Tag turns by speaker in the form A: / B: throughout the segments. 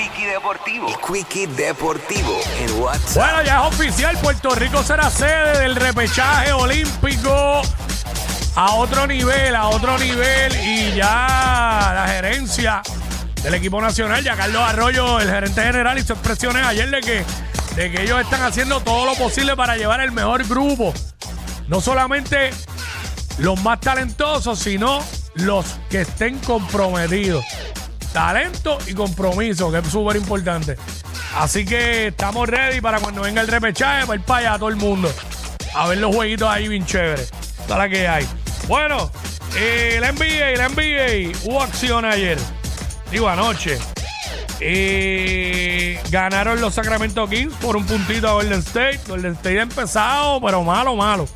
A: Quickie Deportivo. El Quickie Deportivo en WhatsApp.
B: Bueno, ya es oficial, Puerto Rico será sede del repechaje olímpico a otro nivel, a otro nivel y ya la gerencia del equipo nacional, ya Carlos Arroyo, el gerente general, hizo expresiones ayer de que, de que ellos están haciendo todo lo posible para llevar el mejor grupo. No solamente los más talentosos, sino los que estén comprometidos. Talento y compromiso, que es súper importante. Así que estamos ready para cuando venga el repechaje, para ir para allá todo el mundo. A ver los jueguitos ahí bien chéveres. La que hay. Bueno, eh, la NBA, la NBA, hubo acción ayer. Digo, anoche. Eh, ganaron los Sacramento Kings por un puntito a Golden State. Golden State ha empezado, pero malo, malo.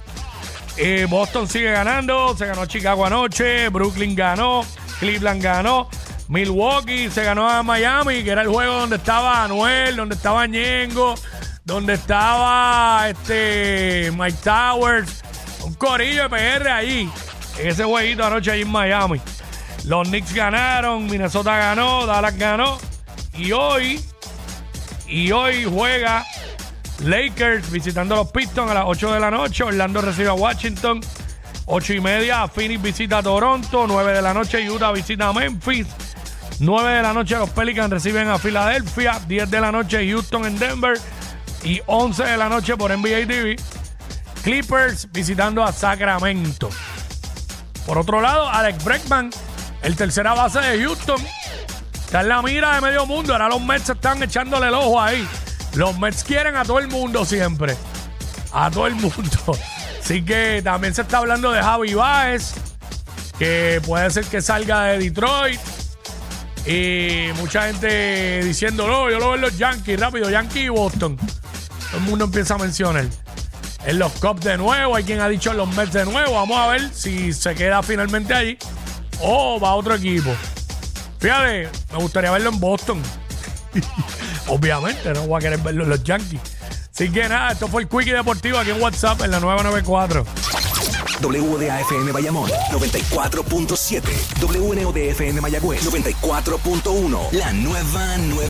B: Eh, Boston sigue ganando. Se ganó Chicago anoche. Brooklyn ganó. Cleveland ganó. Milwaukee se ganó a Miami, que era el juego donde estaba Anuel, donde estaba Ñengo, donde estaba este Mike Towers. Un corillo de PR ahí. En ese jueguito anoche ahí en Miami. Los Knicks ganaron, Minnesota ganó, Dallas ganó. Y hoy, y hoy juega Lakers visitando a los Pistons a las 8 de la noche. Orlando recibe a Washington. 8 y media, Phoenix visita a Toronto. 9 de la noche, Utah visita a Memphis. 9 de la noche, los Pelicans reciben a Filadelfia. 10 de la noche, Houston en Denver. Y 11 de la noche por NBA TV, Clippers visitando a Sacramento. Por otro lado, Alex Breckman, el tercera base de Houston, está en la mira de medio mundo. Ahora los Mets están echándole el ojo ahí. Los Mets quieren a todo el mundo siempre. A todo el mundo. Así que también se está hablando de Javi Baez, que puede ser que salga de Detroit. Y mucha gente diciendo, no, yo lo veo en los Yankees, rápido, Yankees y Boston. Todo el mundo empieza a mencionar. En los Cubs de nuevo, hay quien ha dicho en los Mets de nuevo. Vamos a ver si se queda finalmente ahí o va a otro equipo. Fíjate, me gustaría verlo en Boston. Obviamente, no voy a querer verlo en los Yankees. Así que nada, esto fue el Quickie Deportivo aquí en WhatsApp en la 994.
A: WDAFM Bayamón 94.7. WNODFM Mayagüez 94.1. La nueva nueva.